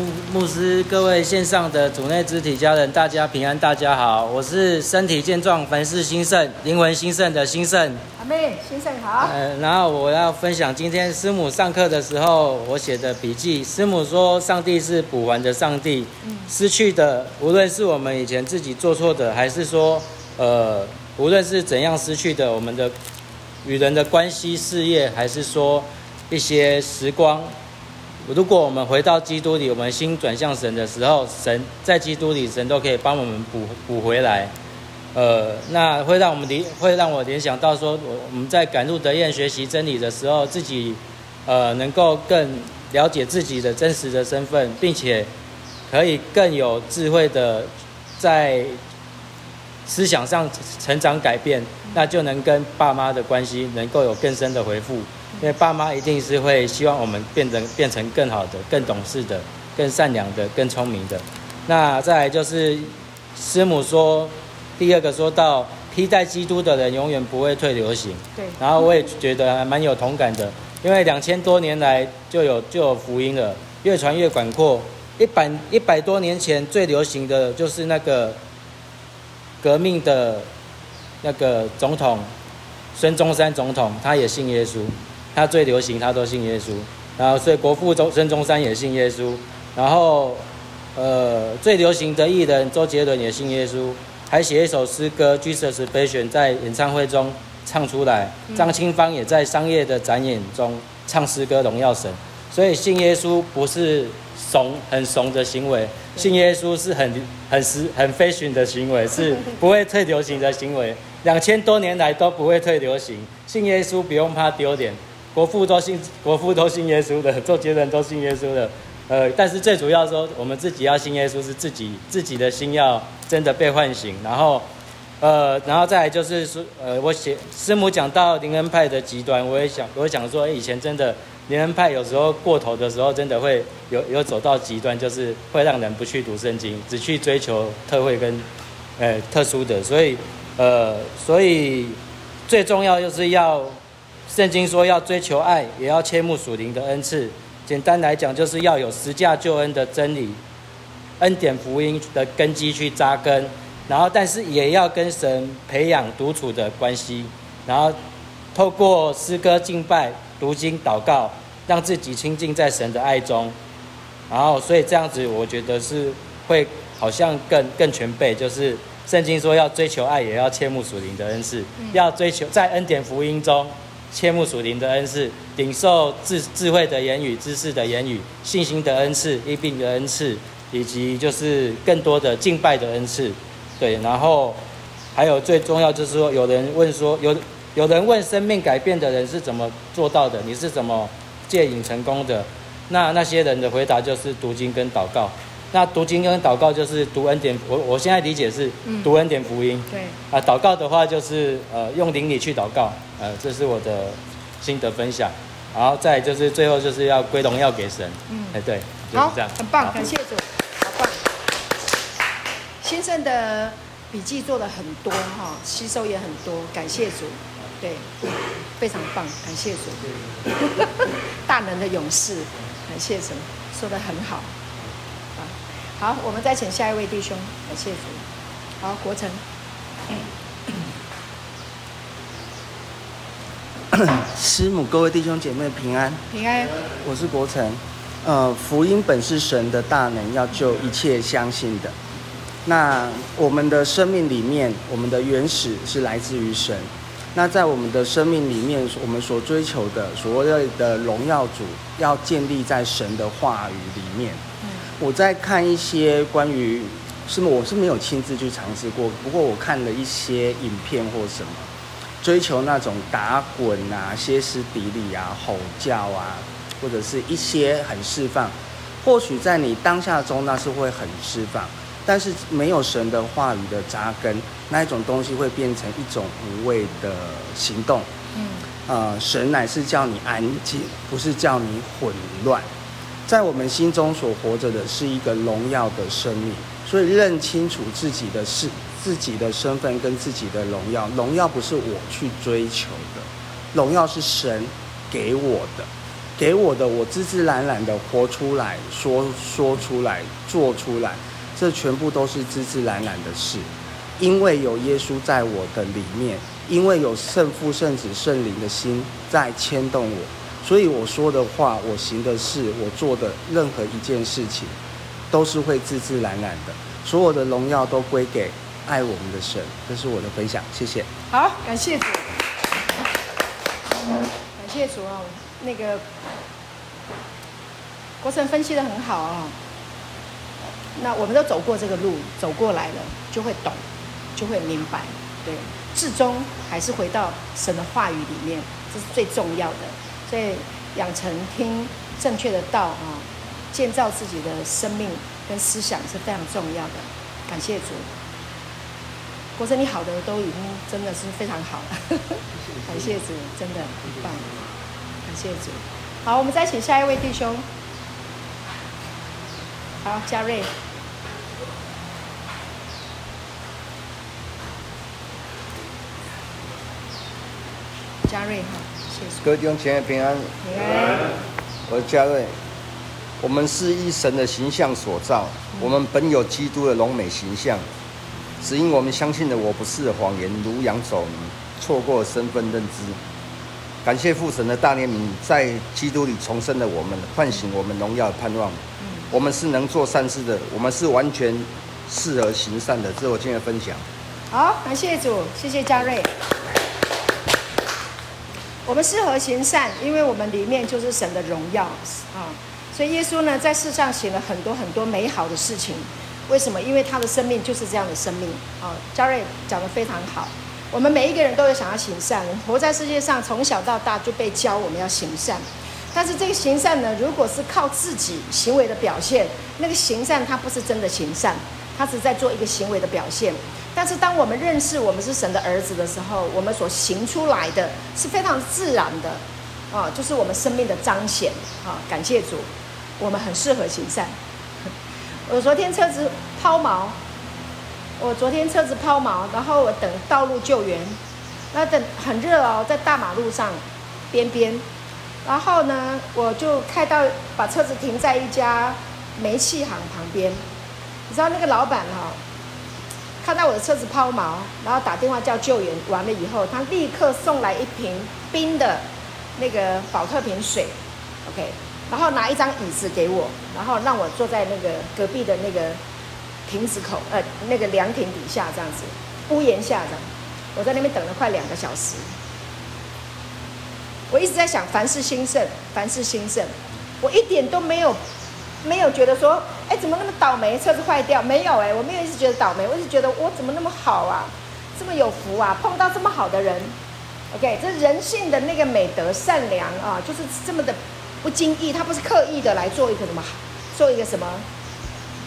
牧牧师，各位线上的主内肢体家人，大家平安，大家好，我是身体健壮、凡事兴盛、灵魂兴盛的兴盛。阿妹，兴盛好。呃，然后我要分享今天师母上课的时候我写的笔记。师母说，上帝是补完的上帝，嗯、失去的，无论是我们以前自己做错的，还是说，呃，无论是怎样失去的，我们的与人的关系、事业，还是说一些时光。如果我们回到基督里，我们心转向神的时候，神在基督里，神都可以帮我们补补回来。呃，那会让我们联会让我联想到说，我我们在赶路得堰学习真理的时候，自己呃能够更了解自己的真实的身份，并且可以更有智慧的在思想上成长改变，那就能跟爸妈的关系能够有更深的回复。因为爸妈一定是会希望我们变成变成更好的、更懂事的、更善良的、更聪明的。那再来就是师母说，第二个说到披戴基督的人永远不会退流行。对。然后我也觉得还蛮有同感的，因为两千多年来就有就有福音了，越传越广阔。一百一百多年前最流行的就是那个革命的那个总统孙中山总统，他也信耶稣。他最流行，他都信耶稣，然后所以国父中孙中山也信耶稣，然后呃最流行的艺人周杰伦也信耶稣，还写一首诗歌《Jesus Passion》在演唱会中唱出来。张清芳也在商业的展演中唱诗歌荣耀神，所以信耶稣不是怂很怂的行为，信耶稣是很很实很 fashion 的行为，是不会退流行的行为，两千多年来都不会退流行，信耶稣不用怕丢脸。国父都信，国父都信耶稣的，周杰伦都信耶稣的，呃，但是最主要说，我们自己要信耶稣，是自己自己的心要真的被唤醒，然后，呃，然后再来就是说，呃，我写师母讲到灵恩派的极端，我也想，我想说，以前真的灵恩派有时候过头的时候，真的会有有走到极端，就是会让人不去读圣经，只去追求特会跟，呃，特殊的，所以，呃，所以最重要就是要。圣经说要追求爱，也要切慕属灵的恩赐。简单来讲，就是要有十架救恩的真理、恩典福音的根基去扎根，然后但是也要跟神培养独处的关系，然后透过诗歌敬拜、读经祷告，让自己亲近在神的爱中。然后，所以这样子，我觉得是会好像更更全备。就是圣经说要追求爱，也要切慕属灵的恩赐，要追求在恩典福音中。切慕属灵的恩赐，领受智智慧的言语、知识的言语、信心的恩赐、医病的恩赐，以及就是更多的敬拜的恩赐。对，然后还有最重要就是说，有人问说，有有人问生命改变的人是怎么做到的？你是怎么戒瘾成功的？那那些人的回答就是读经跟祷告。那读经跟祷告就是读恩典，我我现在理解是读恩典福音。对。啊，祷告的话就是呃用灵里去祷告，呃，这是我的心得分享。然后再就是最后就是要归荣耀给神。嗯。哎，对。好，很棒，感谢主，好棒。先生的笔记做的很多哈，吸收也很多，感谢主。对，非常棒，感谢主。大能的勇士，感谢神，说的很好。好，我们再请下一位弟兄，感谢主。好，国成。师母，各位弟兄姐妹平安。平安。我是国成。呃，福音本是神的大能，要救一切相信的。那我们的生命里面，我们的原始是来自于神。那在我们的生命里面，我们所追求的所谓的荣耀主，要建立在神的话语里面。我在看一些关于，是我是没有亲自去尝试过，不过我看了一些影片或什么，追求那种打滚啊、歇斯底里啊、吼叫啊，或者是一些很释放，或许在你当下中那是会很释放，但是没有神的话语的扎根，那一种东西会变成一种无谓的行动。嗯，呃，神乃是叫你安静，不是叫你混乱。在我们心中所活着的是一个荣耀的生命，所以认清楚自己的事、自己的身份跟自己的荣耀。荣耀不是我去追求的，荣耀是神给我的。给我的，我自自然然的活出来，说说出来，做出来，这全部都是自自然然的事，因为有耶稣在我的里面，因为有圣父、圣子、圣灵的心在牵动我，所以我说的话，我行的事，我做的任何一件事情，都是会自自然然的，所有的荣耀都归给爱我们的神。这是我的分享，谢谢。好，感谢主，感谢主啊，那个。国神分析的很好啊，那我们都走过这个路，走过来了，就会懂，就会明白，对，至终还是回到神的话语里面，这是最重要的。所以养成听正确的道啊，建造自己的生命跟思想是非常重要的。感谢主，国生你好的都已经真的是非常好了，感谢主，真的很棒，感谢主。好，我们再请下一位弟兄。好，嘉瑞，嘉瑞哈。各位弟兄姐妹平安。平安。我是嘉瑞。我们是一神的形象所造，嗯、我们本有基督的荣美形象，只因我们相信的我不是谎言，如羊走迷，错过身份认知。感谢父神的大怜悯，在基督里重生了我们，唤醒我们荣耀的盼望。我们是能做善事的，我们是完全适合行善的。这是我今天的分享。好，感谢主，谢谢嘉瑞。我们适合行善，因为我们里面就是神的荣耀啊。所以耶稣呢，在世上行了很多很多美好的事情。为什么？因为他的生命就是这样的生命啊。嘉瑞讲得非常好。我们每一个人都有想要行善，活在世界上，从小到大就被教我们要行善。但是这个行善呢，如果是靠自己行为的表现，那个行善它不是真的行善，他是在做一个行为的表现。但是当我们认识我们是神的儿子的时候，我们所行出来的是非常自然的，啊，就是我们生命的彰显。啊，感谢主，我们很适合行善。我昨天车子抛锚，我昨天车子抛锚，然后我等道路救援，那等很热哦，在大马路上边边。然后呢，我就开到把车子停在一家煤气行旁边。你知道那个老板哈，看到我的车子抛锚，然后打电话叫救援，完了以后，他立刻送来一瓶冰的那个保特瓶水，OK，然后拿一张椅子给我，然后让我坐在那个隔壁的那个亭子口，呃，那个凉亭底下这样子，屋檐下的，我在那边等了快两个小时。我一直在想，凡事兴盛，凡事兴盛。我一点都没有，没有觉得说，哎，怎么那么倒霉，车子坏掉？没有哎，我没有一直觉得倒霉，我一直觉得我怎么那么好啊，这么有福啊，碰到这么好的人。OK，这人性的那个美德、善良啊，就是这么的不经意，他不是刻意的来做一个什么，做一个什么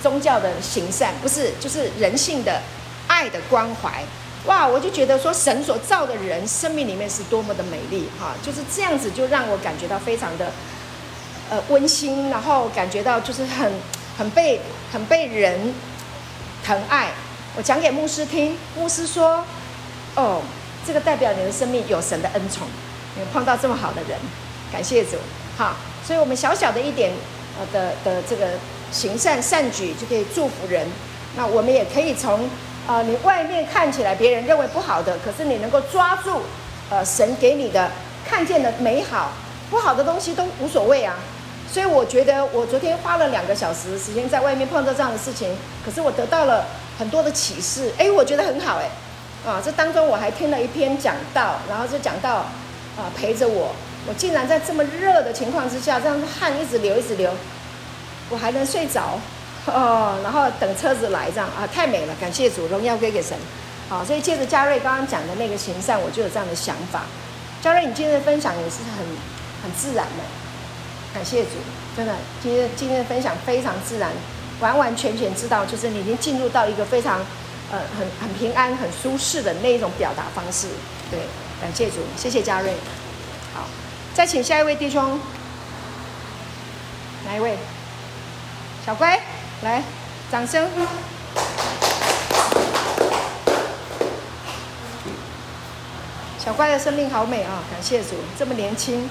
宗教的行善，不是，就是人性的爱的关怀。哇，我就觉得说神所造的人生命里面是多么的美丽哈，就是这样子就让我感觉到非常的呃温馨，然后感觉到就是很很被很被人疼爱。我讲给牧师听，牧师说：“哦，这个代表你的生命有神的恩宠，你碰到这么好的人，感谢主。”好，所以我们小小的一点呃的的这个行善善举就可以祝福人，那我们也可以从。呃，你外面看起来别人认为不好的，可是你能够抓住，呃，神给你的看见的美好，不好的东西都无所谓啊。所以我觉得我昨天花了两个小时时间在外面碰到这样的事情，可是我得到了很多的启示，哎，我觉得很好哎。啊，这当中我还听了一篇讲道，然后就讲到啊陪着我，我竟然在这么热的情况之下，这样汗一直流一直流，我还能睡着。哦，然后等车子来这样啊，太美了，感谢主，荣耀归给神。好，所以借着嘉瑞刚刚讲的那个行善，我就有这样的想法。嘉瑞，你今天的分享也是很很自然的，感谢主，真的，今天今天的分享非常自然，完完全全知道，就是你已经进入到一个非常呃很很平安、很舒适的那一种表达方式。对，感谢主，谢谢嘉瑞。好，再请下一位弟兄，哪一位？小乖。来，掌声！小乖的生命好美啊，感谢主，这么年轻。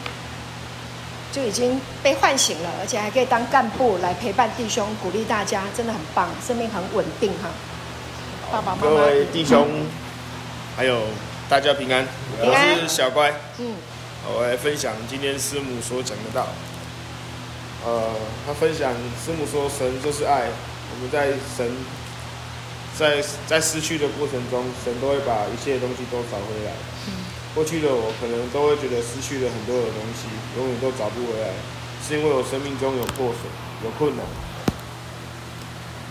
就已经被唤醒了，而且还可以当干部来陪伴弟兄，鼓励大家，真的很棒，生命很稳定哈。爸爸妈妈，各位弟兄，还有大家平安，平安我是小乖。嗯，我来分享今天师母所讲的道。呃，他分享师母说，神就是爱，我们在神在在失去的过程中，神都会把一切东西都找回来。过去的我可能都会觉得失去了很多的东西，永远都找不回来，是因为我生命中有破损，有困难。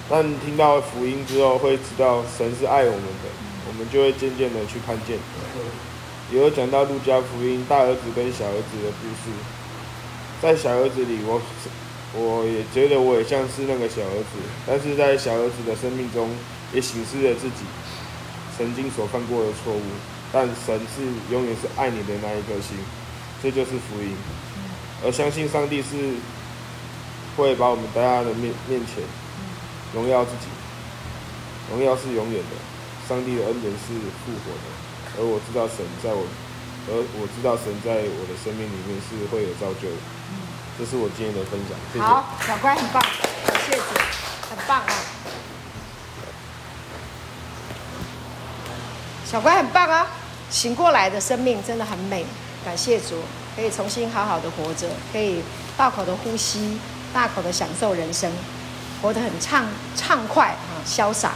但听到福音之后，会知道神是爱我们的，我们就会渐渐的去看见。也有讲到路加福音大儿子跟小儿子的故事，在小儿子里我，我也觉得我也像是那个小儿子，但是在小儿子的生命中。也省视了自己曾经所犯过的错误，但神是永远是爱你的那一颗心，这就是福音。而相信上帝是会把我们带到的面面前，荣耀自己，荣耀是永远的。上帝的恩典是复活的，而我知道神在我，而我知道神在我的生命里面是会有造就的。这是我今天的分享。谢谢。好，小乖很棒，感谢主，很棒啊。小乖很棒啊，醒过来的生命真的很美，感谢主，可以重新好好的活着，可以大口的呼吸，大口的享受人生，活得很畅畅快啊，潇洒。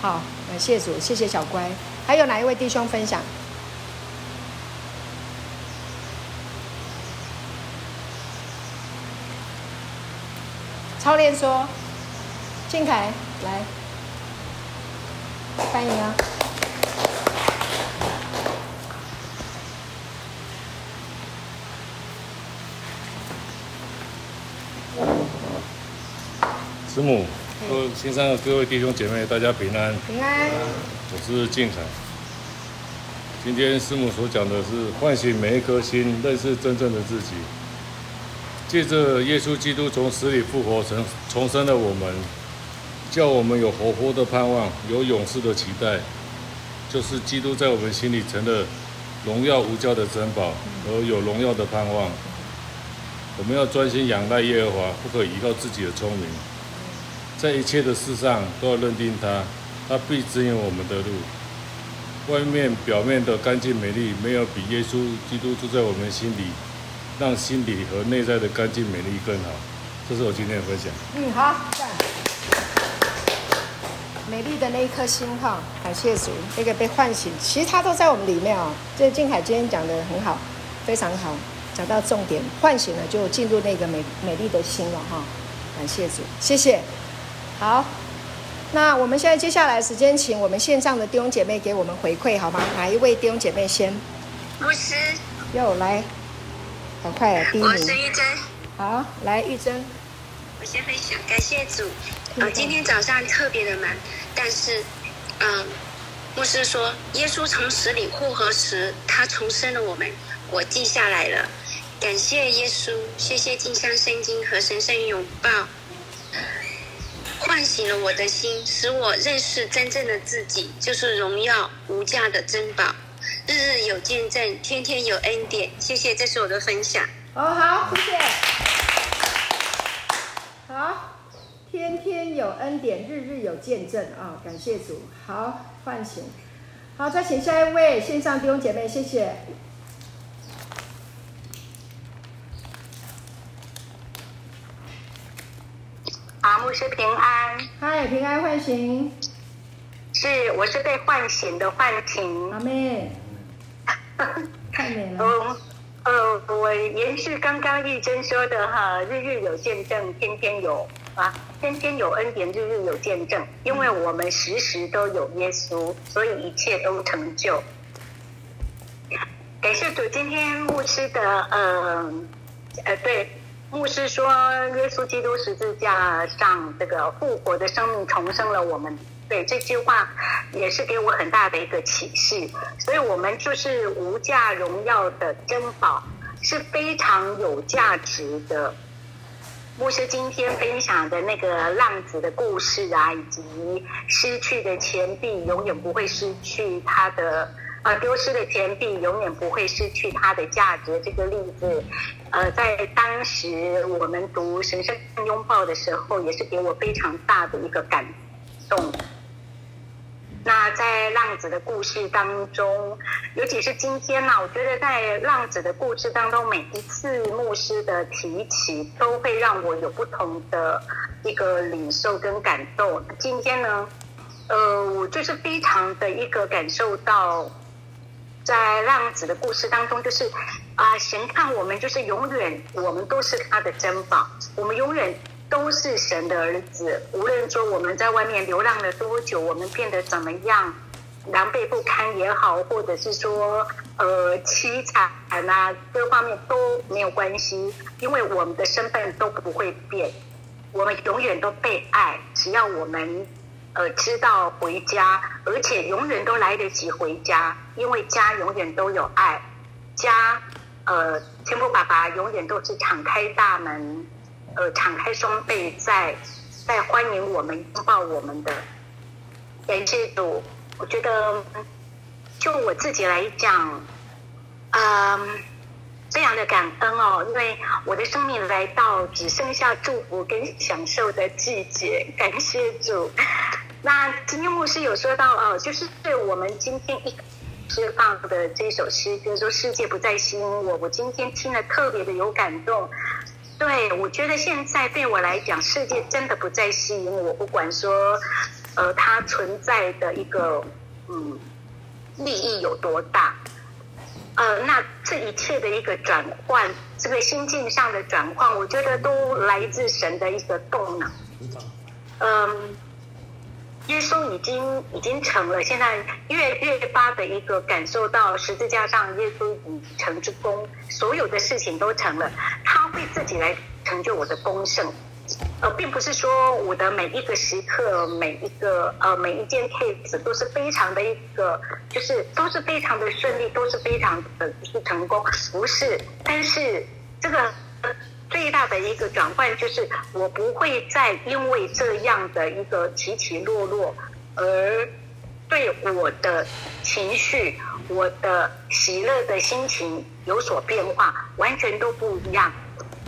好，感谢主，谢谢小乖。还有哪一位弟兄分享？操练说，静凯来翻译啊。师母，各位线上的各位弟兄姐妹，大家平安。平安。我是静凯。今天师母所讲的是唤醒每一颗心，认识真正的自己。借着耶稣基督从死里复活，成重生的我们，叫我们有活泼的盼望，有勇士的期待，就是基督在我们心里成了荣耀无价的珍宝，而有荣耀的盼望。我们要专心仰赖耶和华，不可依靠自己的聪明。在一切的事上都要认定他，他必指引我们的路。外面表面的干净美丽，没有比耶稣基督住在我们心里，让心里和内在的干净美丽更好。这是我今天的分享。嗯，好，赞。美丽的那一颗心哈，感谢主，那个被唤醒，其实他都在我们里面啊。这静海今天讲得很好，非常好，讲到重点，唤醒了就进入那个美美丽的心了哈。感谢主，谢谢。好，那我们现在接下来时间，请我们线上的弟兄姐妹给我们回馈，好吗？哪一位弟兄姐妹先？牧师，又来，好快第一名。我是玉珍。好，来玉珍。我先分享，感谢主。啊、呃，今天早上特别的忙，但是，嗯、呃，牧师说，耶稣从死里复活时，他重生了我们，我记下来了。感谢耶稣，谢谢金山圣经和神圣拥抱。唤醒了我的心，使我认识真正的自己，就是荣耀无价的珍宝。日日有见证，天天有恩典。谢谢，这是我的分享。哦，好，谢谢。好，天天有恩典，日日有见证啊、感谢主。好，唤醒。好，再请下一位线上弟兄姐妹，谢谢。牧师平安。嗨，平安唤醒。是，我是被唤醒的唤醒。阿妹。太美了。嗯，呃，我延续刚刚玉珍说的哈，日日有见证，天天有啊，天天有恩典，日日有见证。因为我们时时都有耶稣，所以一切都成就。感谢主，今天牧师的，呃，呃，对。牧师说：“耶稣基督十字架上这个复活的生命重生了我们。”对，这句话也是给我很大的一个启示。所以，我们就是无价荣耀的珍宝，是非常有价值的。牧师今天分享的那个浪子的故事啊，以及失去的钱币永远不会失去它的啊，丢失的钱币永远不会失去它的价值。这个例子，呃，在当时我们读《神圣拥抱》的时候，也是给我非常大的一个感动。那在浪子的故事当中，尤其是今天呢，我觉得在浪子的故事当中，每一次牧师的提起，都会让我有不同的一个领受跟感动。今天呢，呃，我就是非常的一个感受到，在浪子的故事当中，就是啊，神看我们就是永远，我们都是他的珍宝，我们永远。都是神的儿子，无论说我们在外面流浪了多久，我们变得怎么样，狼狈不堪也好，或者是说呃凄惨啊，各方面都没有关系，因为我们的身份都不会变，我们永远都被爱，只要我们呃知道回家，而且永远都来得及回家，因为家永远都有爱，家呃天父爸爸永远都是敞开大门。呃，敞开双臂在在欢迎我们、拥抱我们的。感谢主，我觉得就我自己来讲，嗯，非常的感恩哦，因为我的生命来到只剩下祝福跟享受的季节。感谢主。那今天牧师有说到哦，就是对我们今天一释放的这首诗就是，说世界不再吸引我，我今天听了特别的有感动。对，我觉得现在对我来讲，世界真的不再吸引我。不管说，呃，它存在的一个嗯利益有多大，呃，那这一切的一个转换，这个心境上的转换，我觉得都来自神的一个动能。嗯，耶稣已经已经成了，现在越越发的一个感受到十字架上耶稣已成之功，所有的事情都成了。他会自己来成就我的功盛，呃，并不是说我的每一个时刻、每一个呃每一件 case 都是非常的一个，就是都是非常的顺利，都是非常的是成功，不是。但是这个最大的一个转换，就是我不会再因为这样的一个起起落落，而对我的情绪、我的喜乐的心情有所变化，完全都不一样。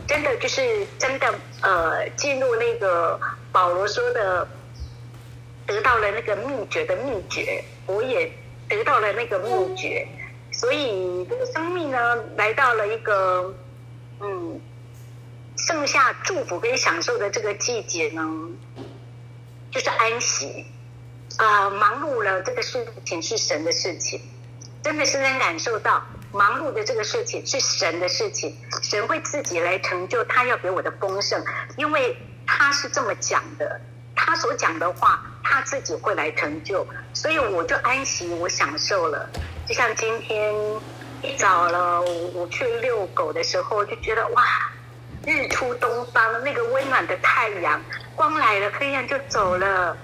真的就是真的，呃，进入那个保罗说的，得到了那个秘诀的秘诀，我也得到了那个秘诀，所以这个生命呢，来到了一个，嗯，剩下祝福跟享受的这个季节呢，就是安息，啊、忙碌了这个事情是神的事情，真的是能感受到。忙碌的这个事情是神的事情，神会自己来成就他要给我的丰盛，因为他是这么讲的，他所讲的话他自己会来成就，所以我就安息，我享受了。就像今天一早了，我去遛狗的时候，就觉得哇，日出东方，那个温暖的太阳，光来了，黑暗就走了。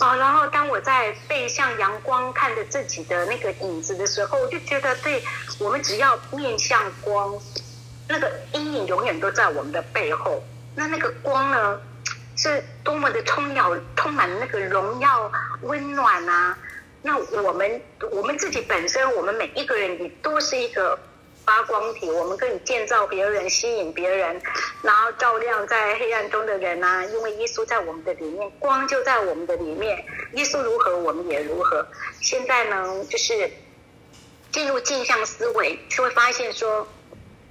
哦，然后当我在背向阳光看着自己的那个影子的时候，我就觉得，对，我们只要面向光，那个阴影永远都在我们的背后。那那个光呢，是多么的充耀，充满那个荣耀、温暖啊！那我们我们自己本身，我们每一个人也都是一个。发光体，我们可以建造别人，吸引别人，然后照亮在黑暗中的人啊！因为耶稣在我们的里面，光就在我们的里面。耶稣如何，我们也如何。现在呢，就是进入镜像思维，就会发现说，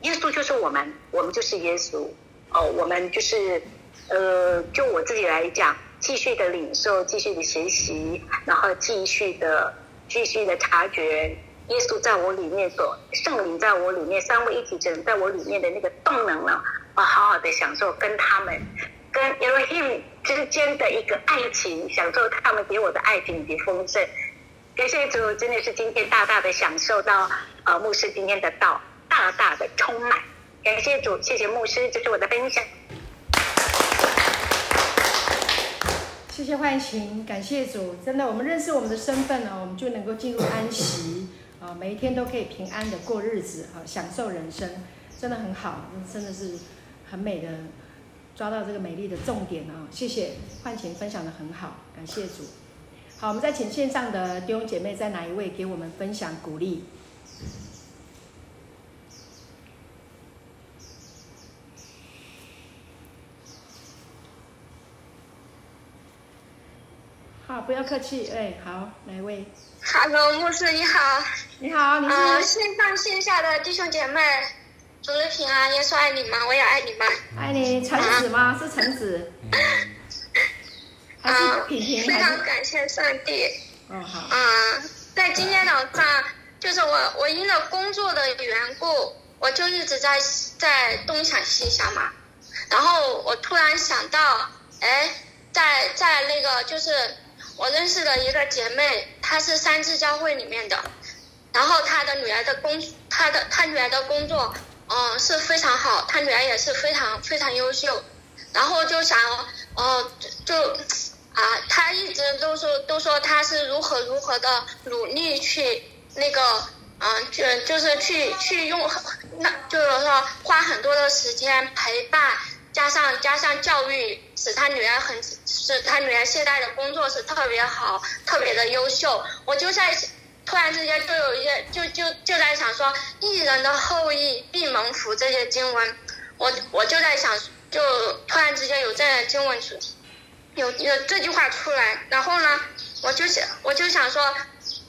耶稣就是我们，我们就是耶稣。哦，我们就是呃，就我自己来讲，继续的领受，继续的学习，然后继续的继续的察觉。耶稣在我里面所，圣灵在我里面，三位一体神在我里面的那个动能呢，我好好的享受跟他们，跟 Elohim 之间的一个爱情，享受他们给我的爱情以及丰盛。感谢主，真的是今天大大的享受到，呃，牧师今天的道，大大的充满。感谢主，谢谢牧师，这是我的分享。谢谢唤醒，感谢主，真的，我们认识我们的身份呢，我们就能够进入安息。啊，每一天都可以平安的过日子，啊，享受人生，真的很好，真的是很美的，抓到这个美丽的重点啊！谢谢换琴分享的很好，感谢主。好，我们再请线上的弟兄姐妹，在哪一位给我们分享鼓励？好，不要客气，哎，好，哪一位？Hello，牧师你好。你好，你好。呃，线上线下的弟兄姐妹，主日平安，耶稣爱你们，我也爱你们。爱你，橙子吗？是橙子。嗯，非常感谢上帝。嗯，好。嗯，在今天早上，就是我我因了工作的缘故，我就一直在在东想西想嘛，然后我突然想到，哎，在在那个就是。我认识的一个姐妹，她是三自教会里面的，然后她的女儿的工，她的她女儿的工作，嗯、是非常好，她女儿也是非常非常优秀，然后就想，哦、呃，就，啊，她一直都说都说她是如何如何的努力去那个，嗯、就就是去去用，那就是说花很多的时间陪伴。加上加上教育，使他女儿很，使他女儿现在的工作是特别好，特别的优秀。我就在突然之间就有一些，就就就在想说，义人的后裔必蒙福这些经文，我我就在想，就突然之间有这样的经文出，有有这句话出来，然后呢，我就想我就想说，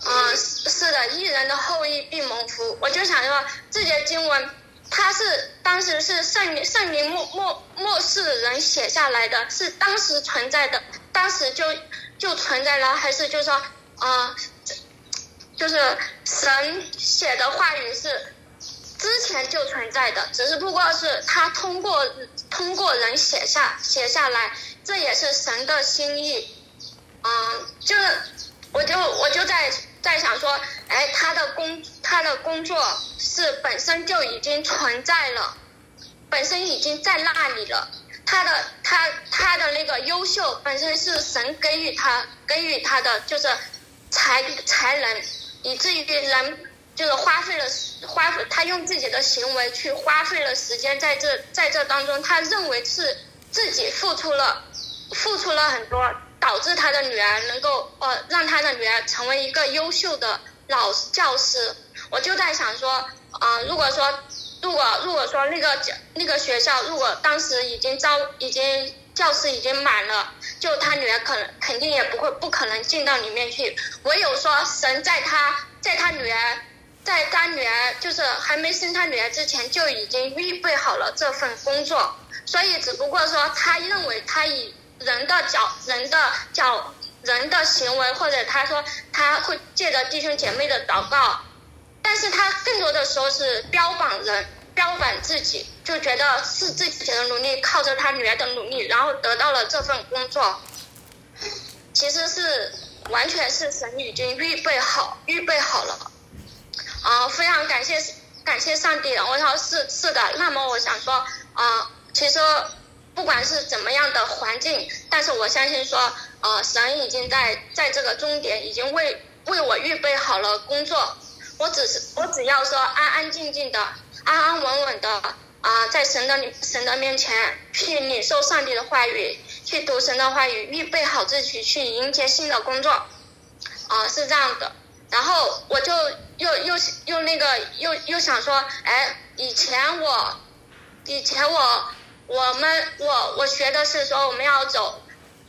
嗯、是的，义人的后裔必蒙福，我就想说这些经文。他是当时是圣圣灵末末末世人写下来的，是当时存在的，当时就就存在了，还是就是说，啊、呃，就是神写的话语是之前就存在的，只是不过是他通过通过人写下写下来，这也是神的心意，嗯、就是我就我就在。在想说，哎，他的工他的工作是本身就已经存在了，本身已经在那里了。他的他他的那个优秀本身是神给予他给予他的，就是才才能，以至于人就是花费了花费他用自己的行为去花费了时间在这在这当中，他认为是自己付出了付出了很多。导致他的女儿能够呃，让他的女儿成为一个优秀的老教师。我就在想说，啊、呃，如果说，如果如果说那个那个学校，如果当时已经招，已经教室已经满了，就他女儿可能肯定也不会不可能进到里面去。唯有说神在他在他女儿在他女儿就是还没生他女儿之前就已经预备好了这份工作，所以只不过说他认为他已。人的角，人的角，人的行为，或者他说他会借着弟兄姐妹的祷告，但是他更多的时候是标榜人，标榜自己，就觉得是自己的努力，靠着他女儿的努力，然后得到了这份工作，其实是完全是神已经预备好，预备好了，啊，非常感谢感谢上帝。我说是是的，那么我想说啊，其实。不管是怎么样的环境，但是我相信说，呃，神已经在在这个终点已经为为我预备好了工作，我只是我只要说安安静静的、安安稳稳的啊、在神的神的面前去领受上帝的话语，去读神的话语，预备好自己去迎接新的工作，啊、是这样的。然后我就又又又那个又又想说，哎，以前我以前我。我们我我学的是说我们要走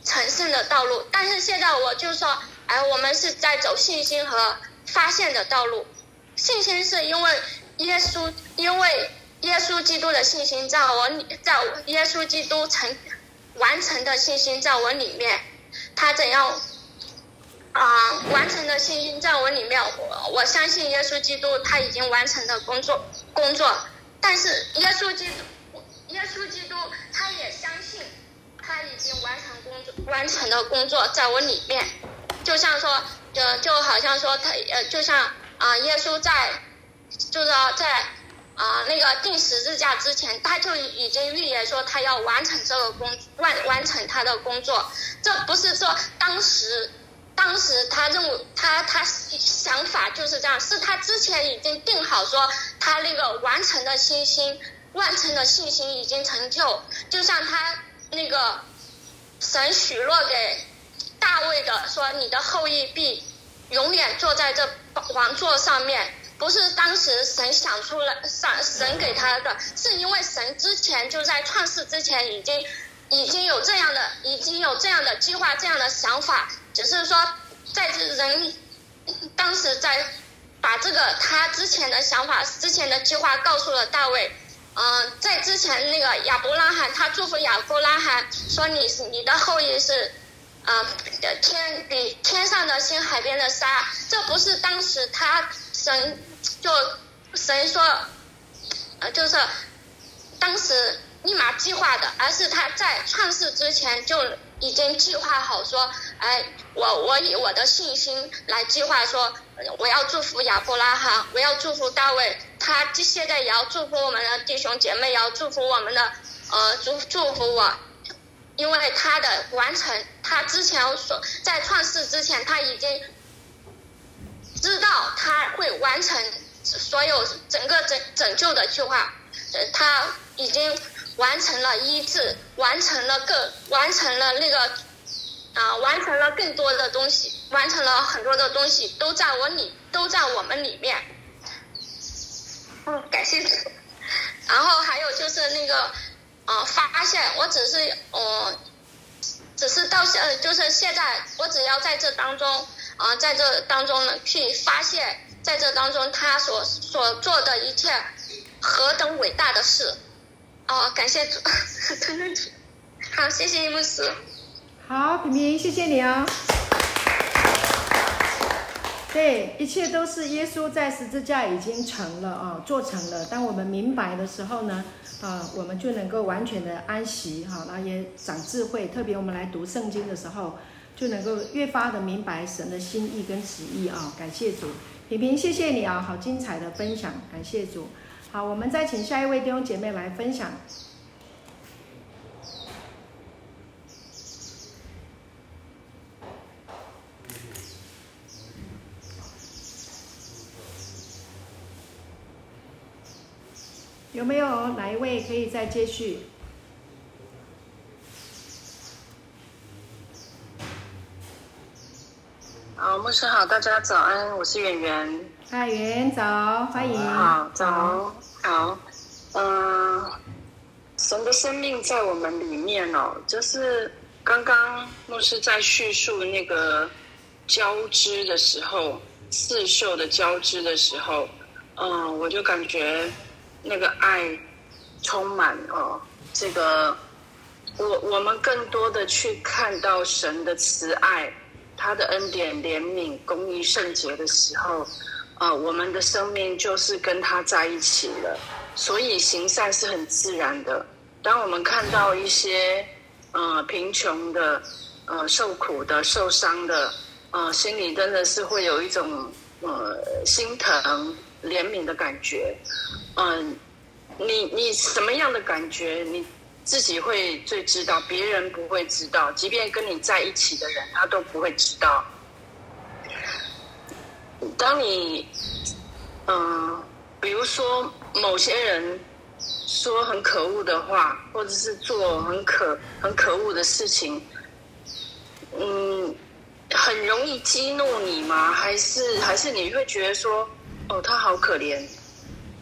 成圣的道路，但是现在我就说，哎，我们是在走信心和发现的道路。信心是因为耶稣，因为耶稣基督的信心在我里，在耶稣基督成完成的信心在我里面，他怎样啊、完成的信心在我里面，我我相信耶稣基督他已经完成的工作工作，但是耶稣基督。耶稣基督，他也相信他已经完成工作，完成的工作在我里面，就像说，就就好像说他呃，就像啊、耶稣在，就是说在啊、那个钉十字架之前，他就已经预言说他要完成这个工完完成他的工作，这不是说当时当时他认为他他想法就是这样，是他之前已经定好说他那个完成的信心。完成的信心已经成就，就像他那个神许诺给大卫的说：“你的后裔必永远坐在这王座上面。”不是当时神想出来，神神给他的，是因为神之前就在创世之前已经已经有这样的已经有这样的计划，这样的想法，只是说在这人当时在把这个他之前的想法、之前的计划告诉了大卫。嗯、在之前那个亚伯拉罕，他祝福亚伯拉罕说你：“你你的后裔是，呃，天比天上的星，海边的沙。”这不是当时他神。就神说，呃，就是当时立马计划的，而是他在创世之前就已经计划好说，哎，我我以我的信心来计划说，我要祝福亚伯拉罕，我要祝福大卫，他现在也要祝福我们的弟兄姐妹，也要祝福我们的，呃，祝祝福我，因为他的完成，他之前所在创世之前他已经知道他会完成。所有整个拯拯救的计划，呃，他已经完成了医治，完成了更完成了那个，啊、完成了更多的东西，完成了很多的东西，都在我里，都在我们里面。嗯，感谢。然后还有就是那个，呃，发现我只是，呃，只是到现，就是现在，我只要在这当中，啊、在这当中，去发现。在这当中，他所所做的一切何等伟大的事！哦，感谢主，好，谢谢你牧师。好，平平，谢谢你哦。对，一切都是耶稣在十字架已经成了啊、做成了。当我们明白的时候呢，啊，我们就能够完全的安息哈，那、哦、也长智慧。特别我们来读圣经的时候，就能够越发的明白神的心意跟旨意啊、感谢主。平平，谢谢你啊，好精彩的分享，感谢主。好，我们再请下一位弟兄姐妹来分享。有没有哪一位可以再继续？好，牧师好，大家早安，我是圆圆。嗨，圆圆早，欢迎。好，早，好，嗯、呃，神的生命在我们里面哦，就是刚刚牧师在叙述那个交织的时候，刺绣的交织的时候，嗯、呃，我就感觉那个爱充满哦，这个我我们更多的去看到神的慈爱。他的恩典、怜悯、公义、圣洁的时候，呃，我们的生命就是跟他在一起了，所以行善是很自然的。当我们看到一些呃贫穷的、呃受苦的、受伤的，呃，心里真的是会有一种呃心疼、怜悯的感觉。嗯、你你什么样的感觉？你？自己会最知道，别人不会知道。即便跟你在一起的人，他都不会知道。当你，嗯、比如说某些人说很可恶的话，或者是做很可很可恶的事情，嗯，很容易激怒你吗？还是还是你会觉得说，哦，他好可怜，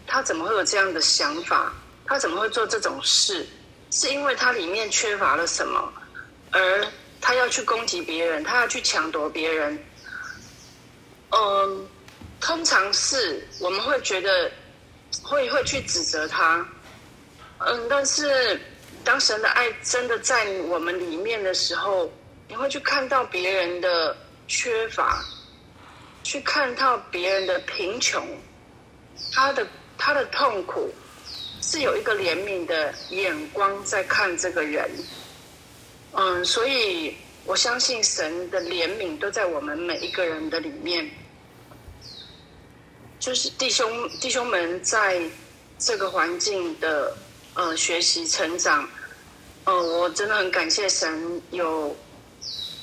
他怎么会有这样的想法？他怎么会做这种事？是因为他里面缺乏了什么，而他要去攻击别人，他要去抢夺别人。嗯，通常是我们会觉得会会去指责他，嗯，但是当神的爱真的在我们里面的时候，你会去看到别人的缺乏，去看到别人的贫穷，他的他的痛苦。是有一个怜悯的眼光在看这个人，嗯，所以我相信神的怜悯都在我们每一个人的里面。就是弟兄弟兄们在这个环境的呃学习成长，呃，我真的很感谢神有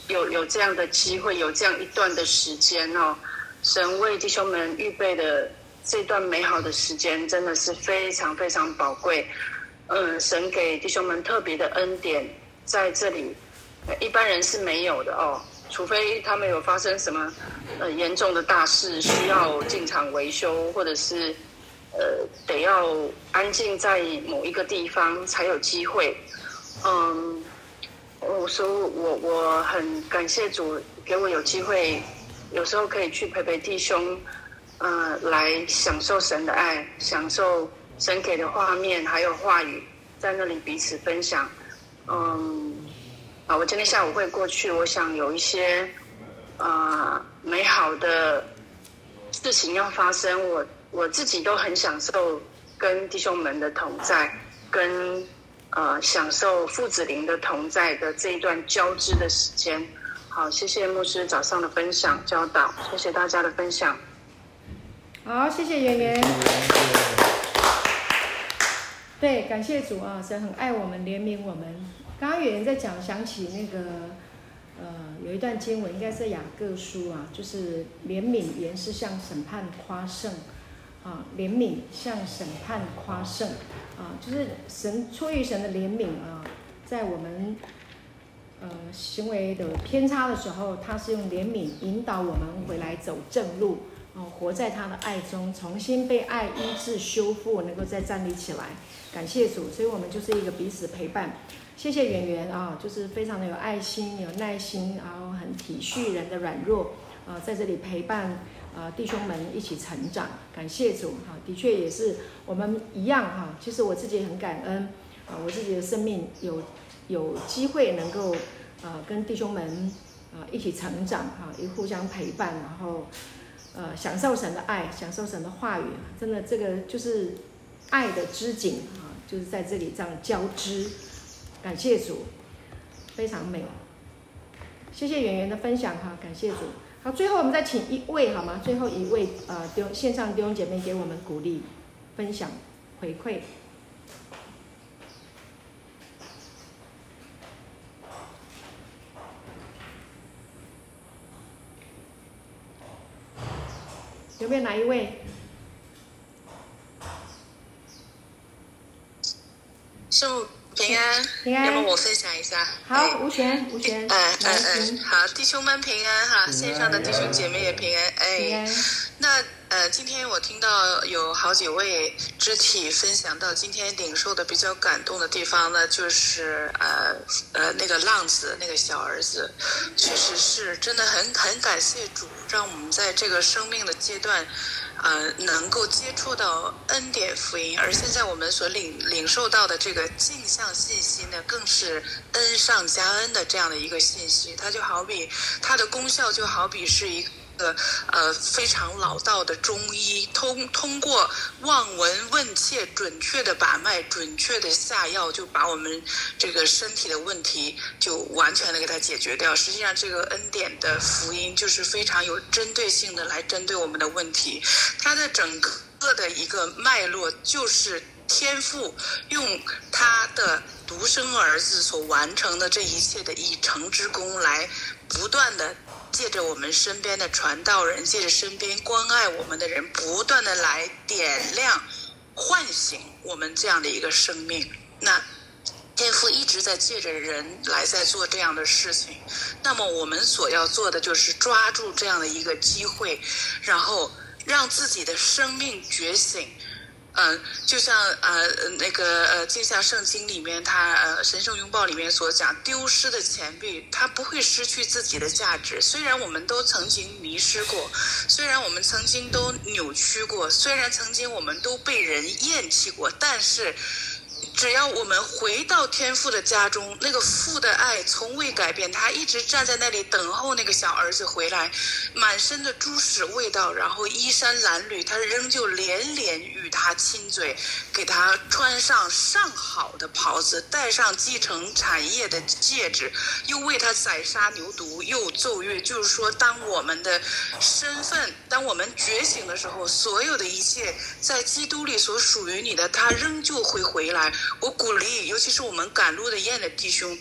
有有这样的机会，有这样一段的时间哦，神为弟兄们预备的。这段美好的时间真的是非常非常宝贵，嗯，神给弟兄们特别的恩典在这里，一般人是没有的哦。除非他们有发生什么呃严重的大事，需要进场维修，或者是呃得要安静在某一个地方才有机会。嗯，我说我我很感谢主给我有机会，有时候可以去陪陪弟兄，呃，来享受神的爱，享受神给的画面还有话语，在那里彼此分享。嗯。啊，我今天下午会过去，我想有一些啊、美好的事情要发生，我我自己都很享受跟弟兄们的同在，跟呃享受父子灵的同在的这一段交织的时间。好，谢谢牧师早上的分享教导，谢谢大家的分享。好，谢谢圆圆。对，感谢主啊，神很爱我们，怜悯我们。刚刚圆圆在讲，想起那个，呃，有一段经文，应该是雅各书啊，就是怜悯原是向审判夸胜，啊，怜悯向审判夸胜，啊，就是神出于神的怜悯啊，在我们，呃，行为的偏差的时候，他是用怜悯引导我们回来走正路，啊，活在他的爱中，重新被爱医治修复，能够再站立起来，感谢主，所以我们就是一个彼此陪伴。谢谢圆圆啊，就是非常的有爱心、有耐心，然后很体恤人的软弱啊，在这里陪伴啊弟兄们一起成长，感谢主哈，的确也是我们一样哈。其实我自己也很感恩啊，我自己的生命有有机会能够啊跟弟兄们啊一起成长哈，也互相陪伴，然后呃享受神的爱，享受神的话语，真的这个就是爱的织锦啊，就是在这里这样交织。感谢主，非常美。谢谢圆圆的分享哈，感谢主。好，最后我们再请一位好吗？最后一位呃，丢线上丢兄姐妹给我们鼓励、分享、回馈。有没有哪一位？是。平安，平安，要不我分享一下？好，吴璇，吴璇，哎哎哎，好，弟兄们平安哈，线上的弟兄姐妹也平安，哎，那呃，今天我听到有好几位肢体分享到今天领受的比较感动的地方呢，就是呃呃那个浪子那个小儿子，确实是真的很很感谢主，让我们在这个生命的阶段。呃，能够接触到恩典福音，而现在我们所领领受到的这个镜像信息呢，更是恩上加恩的这样的一个信息。它就好比它的功效，就好比是一个。呃，非常老道的中医，通通过望闻问切，准确的把脉，准确的下药，就把我们这个身体的问题就完全的给它解决掉。实际上，这个恩典的福音就是非常有针对性的来针对我们的问题。它的整个的一个脉络就是天父用他的独生儿子所完成的这一切的已成之功来不断的。借着我们身边的传道人，借着身边关爱我们的人，不断的来点亮、唤醒我们这样的一个生命。那天父一直在借着人来在做这样的事情。那么我们所要做的就是抓住这样的一个机会，然后让自己的生命觉醒。嗯，就像呃那个呃镜像圣经里面，他呃神圣拥抱里面所讲，丢失的钱币，它不会失去自己的价值。虽然我们都曾经迷失过，虽然我们曾经都扭曲过，虽然曾经我们都被人厌弃过，但是。只要我们回到天父的家中，那个父的爱从未改变，他一直站在那里等候那个小儿子回来，满身的猪屎味道，然后衣衫褴褛，他仍旧连连与他亲嘴，给他穿上上好的袍子，戴上继承产业的戒指，又为他宰杀牛犊，又奏乐。就是说，当我们的身份，当我们觉醒的时候，所有的一切在基督里所属于你的，他仍旧会回来。我鼓励，尤其是我们赶路的雁的弟兄，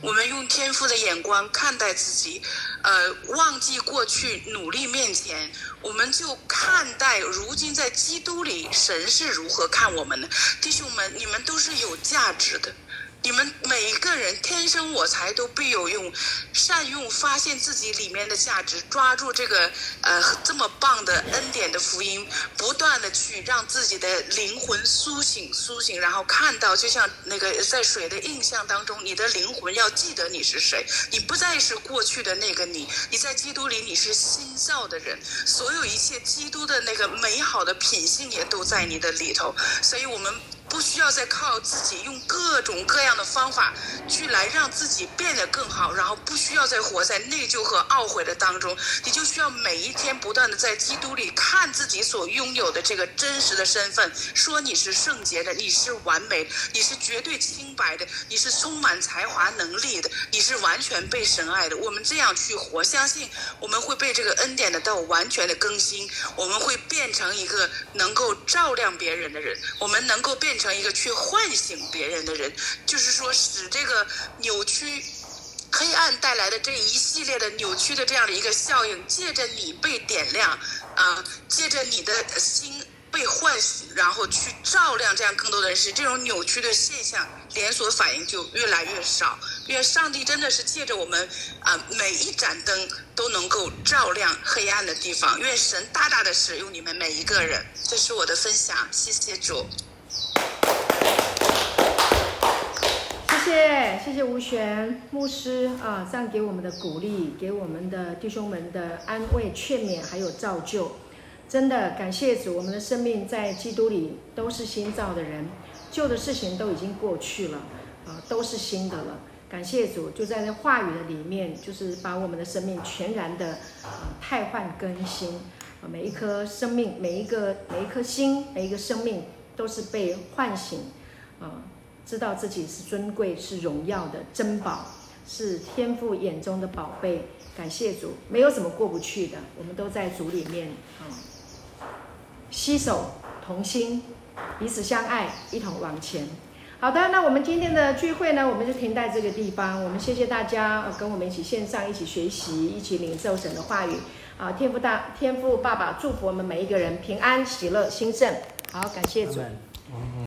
我们用天赋的眼光看待自己，呃，忘记过去，努力面前，我们就看待如今在基督里，神是如何看我们的弟兄们，你们都是有价值的。你们每一个人天生我材都必有用，善用发现自己里面的价值，抓住这个呃这么棒的恩典的福音，不断的去让自己的灵魂苏醒苏醒，然后看到就像那个在水的印象当中，你的灵魂要记得你是谁，你不再是过去的那个你，你在基督里你是新造的人，所有一切基督的那个美好的品性也都在你的里头，所以我们。不需要再靠自己用各种各样的方法去来让自己变得更好，然后不需要再活在内疚和懊悔的当中，你就需要每一天不断的在基督里看自己所拥有的这个真实的身份，说你是圣洁的，你是完美，你是绝对清白的，你是充满才华能力的，你是完全被神爱的。我们这样去活，相信我们会被这个恩典的道完全的更新，我们会变成一个能够照亮别人的人，我们能够变。成一个去唤醒别人的人，就是说，使这个扭曲黑暗带来的这一系列的扭曲的这样的一个效应，借着你被点亮，啊，借着你的心被唤醒，然后去照亮这样更多的人，使这种扭曲的现象连锁反应就越来越少。愿上帝真的是借着我们啊，每一盏灯都能够照亮黑暗的地方。愿神大大的使用你们每一个人。这是我的分享，谢谢主。谢谢谢谢吴璇牧师啊，这样给我们的鼓励，给我们的弟兄们的安慰、劝勉，还有造就，真的感谢主，我们的生命在基督里都是新造的人，旧的事情都已经过去了啊，都是新的了。感谢主，就在那话语的里面，就是把我们的生命全然的啊汰换更新啊，每一颗生命，每一个每一颗心，每一个生命都是被唤醒啊。知道自己是尊贵、是荣耀的珍宝，是天父眼中的宝贝。感谢主，没有什么过不去的。我们都在主里面啊，携手同心，彼此相爱，一同往前。好的，那我们今天的聚会呢，我们就停在这个地方。我们谢谢大家跟我们一起线上一起学习，一起领受神的话语。啊，天父大天父爸爸祝福我们每一个人平安喜乐兴盛。好，感谢主。